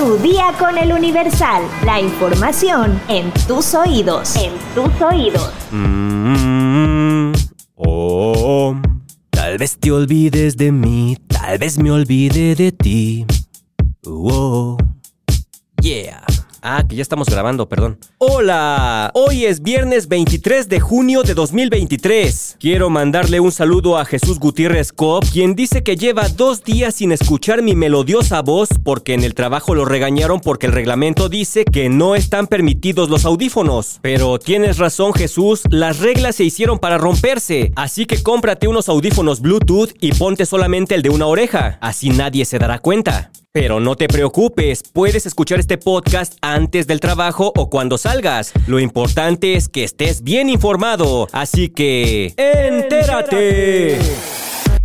Tu día con el Universal. La información en tus oídos. En tus oídos. Mm, oh, tal vez te olvides de mí, tal vez me olvide de ti. Oh, yeah. Ah, que ya estamos grabando, perdón. Hola, hoy es viernes 23 de junio de 2023. Quiero mandarle un saludo a Jesús Gutiérrez Cop, quien dice que lleva dos días sin escuchar mi melodiosa voz porque en el trabajo lo regañaron porque el reglamento dice que no están permitidos los audífonos. Pero tienes razón Jesús, las reglas se hicieron para romperse, así que cómprate unos audífonos Bluetooth y ponte solamente el de una oreja, así nadie se dará cuenta. Pero no te preocupes, puedes escuchar este podcast antes del trabajo o cuando salgas. Lo importante es que estés bien informado, así que... ¡Entérate!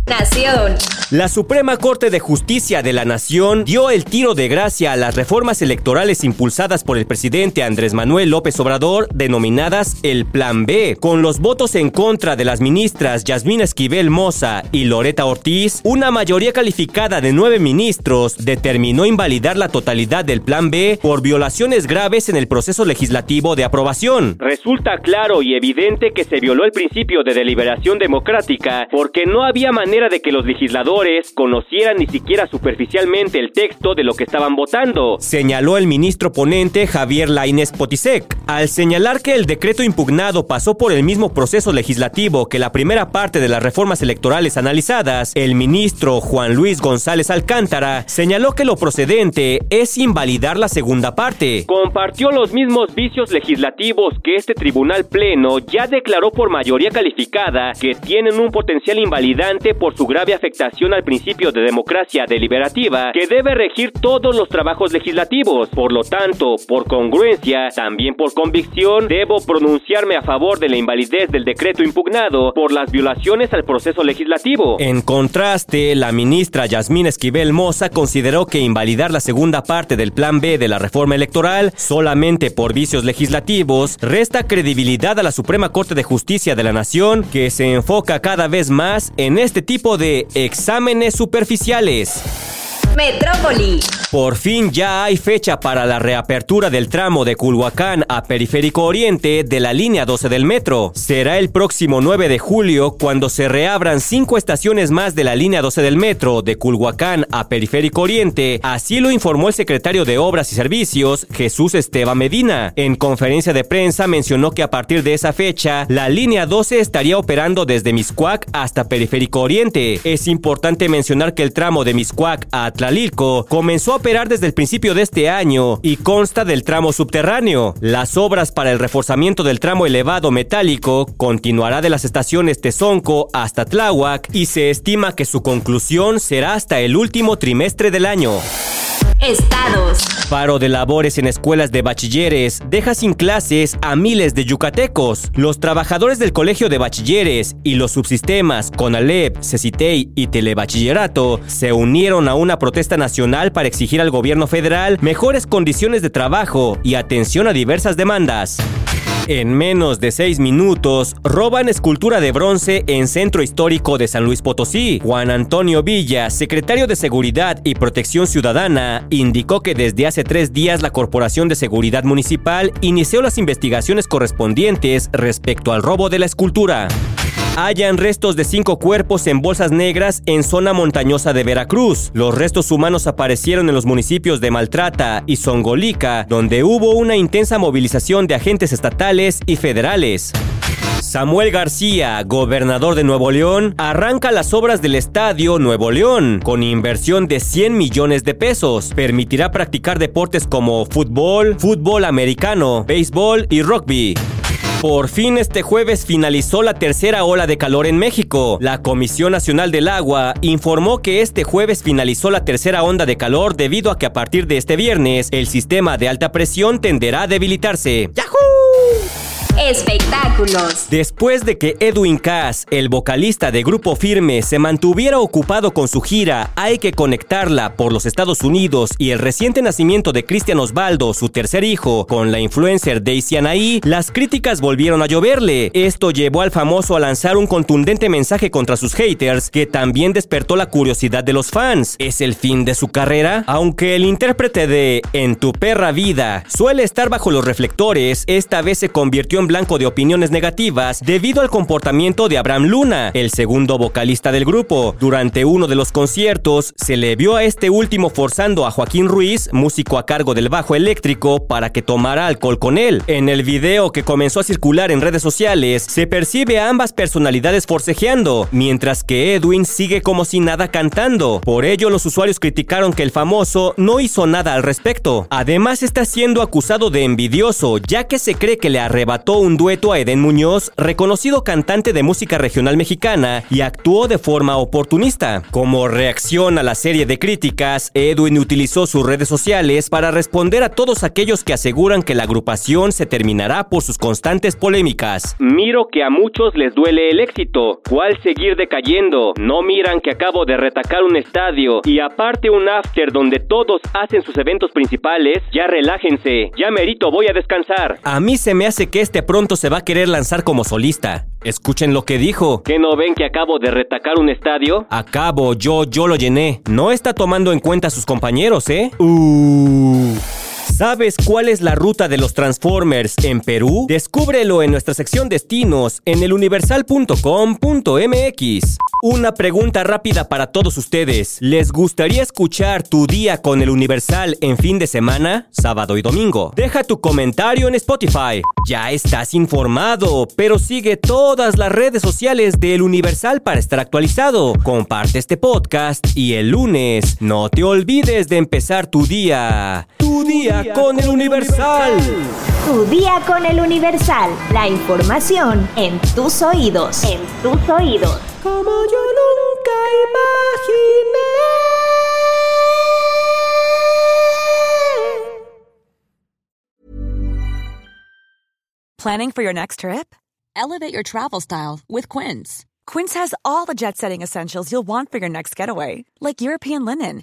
Nación. La Suprema Corte de Justicia de la Nación dio el tiro de gracia a las reformas electorales impulsadas por el presidente Andrés Manuel López Obrador, denominadas el Plan B. Con los votos en contra de las ministras Yasmín Esquivel Moza y Loreta Ortiz, una mayoría calificada de nueve ministros determinó invalidar la totalidad del Plan B por violaciones graves en el proceso legislativo de aprobación. Resulta claro y evidente que se violó el principio de deliberación democrática porque no había manera de que los legisladores conocieran ni siquiera superficialmente el texto de lo que estaban votando, señaló el ministro ponente Javier Lainez Potisek. Al señalar que el decreto impugnado pasó por el mismo proceso legislativo que la primera parte de las reformas electorales analizadas, el ministro Juan Luis González Alcántara señaló que lo procedente es invalidar la segunda parte. Compartió los mismos vicios legislativos que este tribunal pleno ya declaró por mayoría calificada que tienen un potencial invalidante por por su grave afectación al principio de democracia deliberativa que debe regir todos los trabajos legislativos. Por lo tanto, por congruencia, también por convicción, debo pronunciarme a favor de la invalidez del decreto impugnado por las violaciones al proceso legislativo. En contraste, la ministra Yasmín Esquivel Moza consideró que invalidar la segunda parte del Plan B de la reforma electoral solamente por vicios legislativos resta credibilidad a la Suprema Corte de Justicia de la Nación que se enfoca cada vez más en este tipo de exámenes superficiales. Metrópoli. Por fin ya hay fecha para la reapertura del tramo de Culhuacán a Periférico Oriente de la línea 12 del metro. Será el próximo 9 de julio cuando se reabran cinco estaciones más de la línea 12 del metro de Culhuacán a Periférico Oriente. Así lo informó el secretario de Obras y Servicios, Jesús Esteban Medina. En conferencia de prensa mencionó que a partir de esa fecha, la línea 12 estaría operando desde Miscuac hasta Periférico Oriente. Es importante mencionar que el tramo de Miscuac a Comenzó a operar desde el principio de este año y consta del tramo subterráneo. Las obras para el reforzamiento del tramo elevado metálico continuará de las estaciones Tezonco hasta Tláhuac y se estima que su conclusión será hasta el último trimestre del año. Estados. Paro de labores en escuelas de bachilleres deja sin clases a miles de yucatecos. Los trabajadores del Colegio de Bachilleres y los subsistemas CONALEP, CECITEI y Telebachillerato se unieron a una protesta nacional para exigir al gobierno federal mejores condiciones de trabajo y atención a diversas demandas. En menos de seis minutos, roban escultura de bronce en Centro Histórico de San Luis Potosí. Juan Antonio Villa, secretario de Seguridad y Protección Ciudadana, indicó que desde hace tres días la Corporación de Seguridad Municipal inició las investigaciones correspondientes respecto al robo de la escultura hallan restos de cinco cuerpos en bolsas negras en zona montañosa de Veracruz. Los restos humanos aparecieron en los municipios de Maltrata y Songolica, donde hubo una intensa movilización de agentes estatales y federales. Samuel García, gobernador de Nuevo León, arranca las obras del Estadio Nuevo León con inversión de 100 millones de pesos. Permitirá practicar deportes como fútbol, fútbol americano, béisbol y rugby. Por fin este jueves finalizó la tercera ola de calor en México. La Comisión Nacional del Agua informó que este jueves finalizó la tercera onda de calor debido a que a partir de este viernes el sistema de alta presión tenderá a debilitarse. ¡Yahoo! Espectáculos. Después de que Edwin Cass, el vocalista de Grupo Firme, se mantuviera ocupado con su gira Hay que conectarla por los Estados Unidos y el reciente nacimiento de Cristian Osvaldo, su tercer hijo, con la influencer Daisy Anaí, las críticas volvieron a lloverle. Esto llevó al famoso a lanzar un contundente mensaje contra sus haters que también despertó la curiosidad de los fans. ¿Es el fin de su carrera? Aunque el intérprete de En tu perra vida suele estar bajo los reflectores, esta vez se convirtió en blanco de opiniones negativas debido al comportamiento de Abraham Luna, el segundo vocalista del grupo. Durante uno de los conciertos, se le vio a este último forzando a Joaquín Ruiz, músico a cargo del bajo eléctrico, para que tomara alcohol con él. En el video que comenzó a circular en redes sociales, se percibe a ambas personalidades forcejeando, mientras que Edwin sigue como si nada cantando. Por ello, los usuarios criticaron que el famoso no hizo nada al respecto. Además, está siendo acusado de envidioso, ya que se cree que le arrebató un dueto a Eden Muñoz, reconocido cantante de música regional mexicana, y actuó de forma oportunista. Como reacción a la serie de críticas, Edwin utilizó sus redes sociales para responder a todos aquellos que aseguran que la agrupación se terminará por sus constantes polémicas. Miro que a muchos les duele el éxito. ¿Cuál seguir decayendo? No miran que acabo de retacar un estadio y aparte un after donde todos hacen sus eventos principales. Ya relájense. Ya merito voy a descansar. A mí se me hace que este pronto se va a querer lanzar como solista. Escuchen lo que dijo. ¿Que no ven que acabo de retacar un estadio? Acabo, yo, yo lo llené. No está tomando en cuenta a sus compañeros, ¿eh? Uh. ¿Sabes cuál es la ruta de los Transformers en Perú? Descúbrelo en nuestra sección destinos en eluniversal.com.mx. Una pregunta rápida para todos ustedes. ¿Les gustaría escuchar tu día con el Universal en fin de semana, sábado y domingo? Deja tu comentario en Spotify. Ya estás informado, pero sigue todas las redes sociales del Universal para estar actualizado. Comparte este podcast y el lunes no te olvides de empezar tu día. Tu día con el Universal. Tu día con el Universal. La información en tus oídos. En tus oídos. Como yo nunca imaginé. Planning for your next trip? Elevate your travel style with Quince. Quince has all the jet setting essentials you'll want for your next getaway, like European linen